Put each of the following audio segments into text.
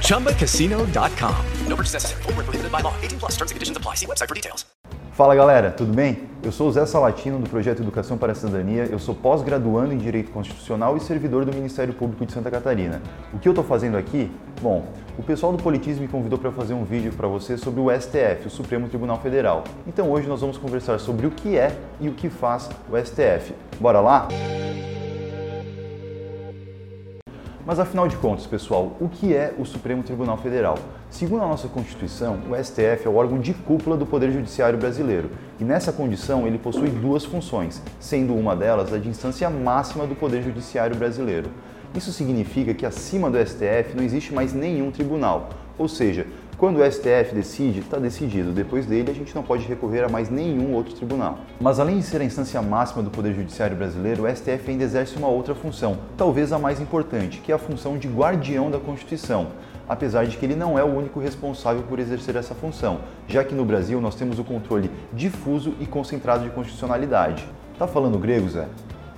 ChumbaCasino.com. No purchase necessary. Void were prohibited by law. 18 plus. Terms and conditions apply. See website for details. Fala galera, tudo bem? Eu sou o Zé Salatino do projeto Educação para a Cidadania, eu sou pós-graduando em Direito Constitucional e servidor do Ministério Público de Santa Catarina. O que eu estou fazendo aqui? Bom, o pessoal do Politismo me convidou para fazer um vídeo para você sobre o STF, o Supremo Tribunal Federal. Então hoje nós vamos conversar sobre o que é e o que faz o STF. Bora lá? Mas afinal de contas, pessoal, o que é o Supremo Tribunal Federal? Segundo a nossa Constituição, o STF é o órgão de cúpula do Poder Judiciário brasileiro e nessa condição ele possui duas funções, sendo uma delas a de instância máxima do Poder Judiciário brasileiro. Isso significa que acima do STF não existe mais nenhum tribunal, ou seja, quando o STF decide, está decidido. Depois dele, a gente não pode recorrer a mais nenhum outro tribunal. Mas além de ser a instância máxima do Poder Judiciário brasileiro, o STF ainda exerce uma outra função, talvez a mais importante, que é a função de guardião da Constituição. Apesar de que ele não é o único responsável por exercer essa função, já que no Brasil nós temos o controle difuso e concentrado de constitucionalidade. Tá falando grego, Zé?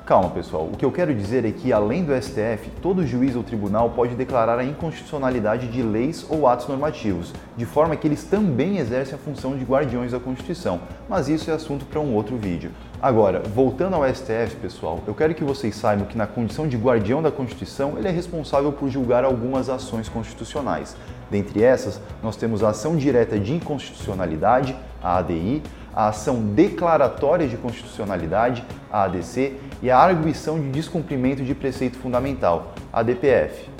Calma, pessoal. O que eu quero dizer é que, além do STF, todo juiz ou tribunal pode declarar a inconstitucionalidade de leis ou atos normativos, de forma que eles também exercem a função de guardiões da Constituição. Mas isso é assunto para um outro vídeo. Agora, voltando ao STF, pessoal, eu quero que vocês saibam que, na condição de guardião da Constituição, ele é responsável por julgar algumas ações constitucionais. Dentre essas, nós temos a ação direta de inconstitucionalidade, a ADI, a ação declaratória de constitucionalidade, a ADC, e a arguição de descumprimento de preceito fundamental, a DPF.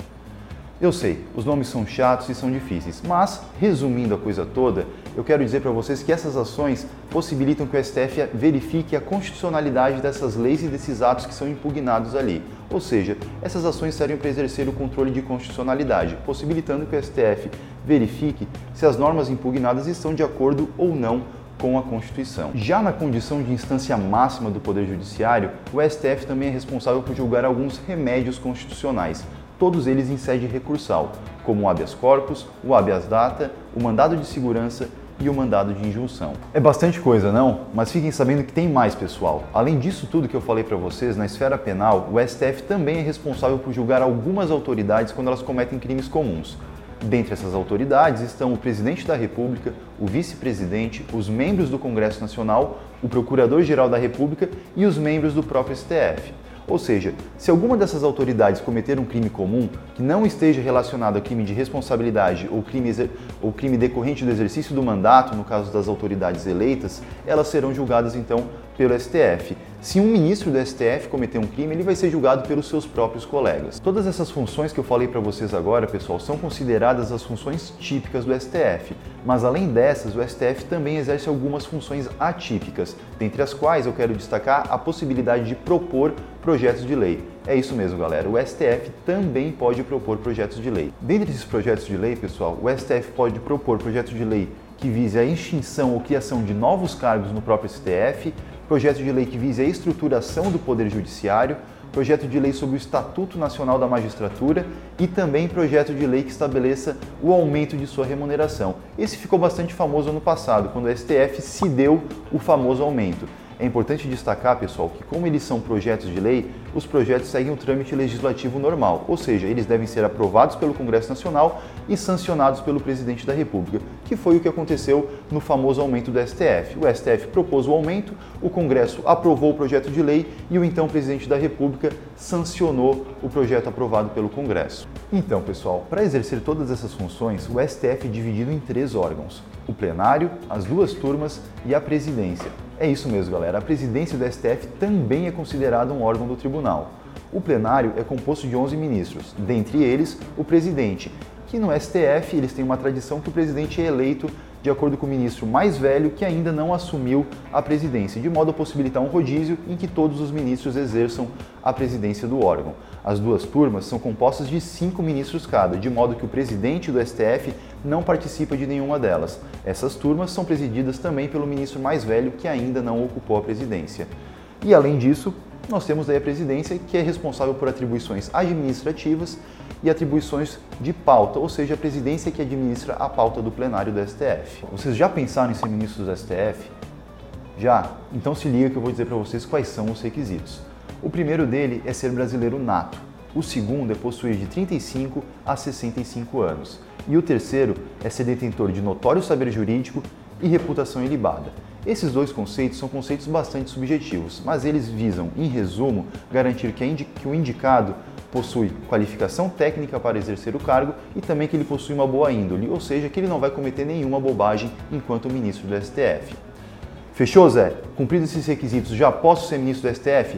Eu sei, os nomes são chatos e são difíceis, mas, resumindo a coisa toda, eu quero dizer para vocês que essas ações possibilitam que o STF verifique a constitucionalidade dessas leis e desses atos que são impugnados ali. Ou seja, essas ações servem para exercer o controle de constitucionalidade, possibilitando que o STF verifique se as normas impugnadas estão de acordo ou não com a Constituição. Já na condição de instância máxima do Poder Judiciário, o STF também é responsável por julgar alguns remédios constitucionais, todos eles em sede recursal, como o habeas corpus, o habeas data, o mandado de segurança e o mandado de injunção. É bastante coisa, não? Mas fiquem sabendo que tem mais, pessoal. Além disso tudo que eu falei para vocês, na esfera penal, o STF também é responsável por julgar algumas autoridades quando elas cometem crimes comuns. Dentre essas autoridades estão o presidente da República, o vice-presidente, os membros do Congresso Nacional, o procurador-geral da República e os membros do próprio STF. Ou seja, se alguma dessas autoridades cometer um crime comum que não esteja relacionado a crime de responsabilidade ou crime, ou crime decorrente do exercício do mandato, no caso das autoridades eleitas, elas serão julgadas então pelo STF. Se um ministro do STF cometer um crime, ele vai ser julgado pelos seus próprios colegas. Todas essas funções que eu falei para vocês agora, pessoal, são consideradas as funções típicas do STF. Mas além dessas, o STF também exerce algumas funções atípicas, dentre as quais eu quero destacar a possibilidade de propor projetos de lei. É isso mesmo, galera. O STF também pode propor projetos de lei. Dentre esses projetos de lei, pessoal, o STF pode propor projetos de lei que vise a extinção ou criação de novos cargos no próprio STF, projeto de lei que vise a estruturação do Poder Judiciário, projeto de lei sobre o Estatuto Nacional da Magistratura e também projeto de lei que estabeleça o aumento de sua remuneração. Esse ficou bastante famoso ano passado, quando o STF se deu o famoso aumento. É importante destacar, pessoal, que como eles são projetos de lei, os projetos seguem o trâmite legislativo normal, ou seja, eles devem ser aprovados pelo Congresso Nacional e sancionados pelo presidente da República, que foi o que aconteceu no famoso aumento do STF. O STF propôs o aumento, o Congresso aprovou o projeto de lei e o então presidente da República sancionou o projeto aprovado pelo Congresso. Então, pessoal, para exercer todas essas funções, o STF é dividido em três órgãos: o plenário, as duas turmas e a presidência. É isso mesmo, galera. A presidência do STF também é considerada um órgão do tribunal. O plenário é composto de 11 ministros, dentre eles o presidente, que no STF eles têm uma tradição que o presidente é eleito de acordo com o ministro mais velho que ainda não assumiu a presidência, de modo a possibilitar um rodízio em que todos os ministros exerçam a presidência do órgão. As duas turmas são compostas de cinco ministros cada, de modo que o presidente do STF não participa de nenhuma delas. Essas turmas são presididas também pelo ministro mais velho que ainda não ocupou a presidência. E além disso, nós temos aí a presidência que é responsável por atribuições administrativas e atribuições de pauta, ou seja, a presidência que administra a pauta do plenário do STF. Vocês já pensaram em ser ministros do STF? Já? Então se liga que eu vou dizer para vocês quais são os requisitos. O primeiro dele é ser brasileiro nato. O segundo é possuir de 35 a 65 anos. E o terceiro é ser detentor de notório saber jurídico e reputação ilibada. Esses dois conceitos são conceitos bastante subjetivos, mas eles visam, em resumo, garantir que, que o indicado possui qualificação técnica para exercer o cargo e também que ele possui uma boa índole, ou seja, que ele não vai cometer nenhuma bobagem enquanto ministro do STF. Fechou, Zé? Cumpridos esses requisitos, já posso ser ministro do STF?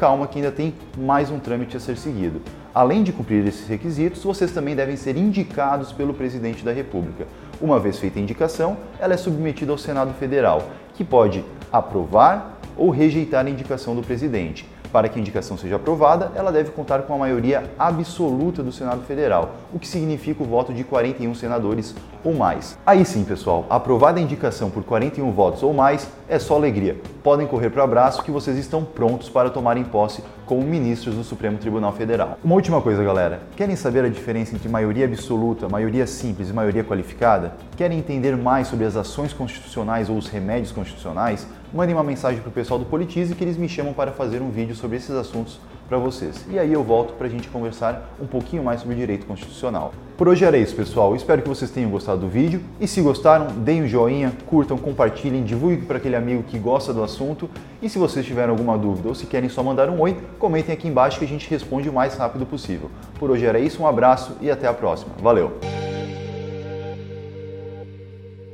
Calma que ainda tem mais um trâmite a ser seguido. Além de cumprir esses requisitos, vocês também devem ser indicados pelo presidente da República. Uma vez feita a indicação, ela é submetida ao Senado Federal, que pode aprovar ou rejeitar a indicação do presidente. Para que a indicação seja aprovada, ela deve contar com a maioria absoluta do Senado Federal, o que significa o voto de 41 senadores ou mais. Aí sim, pessoal, aprovada a indicação por 41 votos ou mais, é só alegria. Podem correr para o abraço que vocês estão prontos para tomarem posse como ministros do Supremo Tribunal Federal. Uma última coisa, galera. Querem saber a diferença entre maioria absoluta, maioria simples e maioria qualificada? Querem entender mais sobre as ações constitucionais ou os remédios constitucionais? Mandem uma mensagem para o pessoal do Politize que eles me chamam para fazer um vídeo sobre esses assuntos para vocês. E aí eu volto para a gente conversar um pouquinho mais sobre direito constitucional. Por hoje era isso, pessoal. Espero que vocês tenham gostado do vídeo. E se gostaram, deem um joinha, curtam, compartilhem, divulguem para aquele amigo que gosta do assunto. E se vocês tiverem alguma dúvida ou se querem só mandar um oi, comentem aqui embaixo que a gente responde o mais rápido possível. Por hoje era isso, um abraço e até a próxima. Valeu!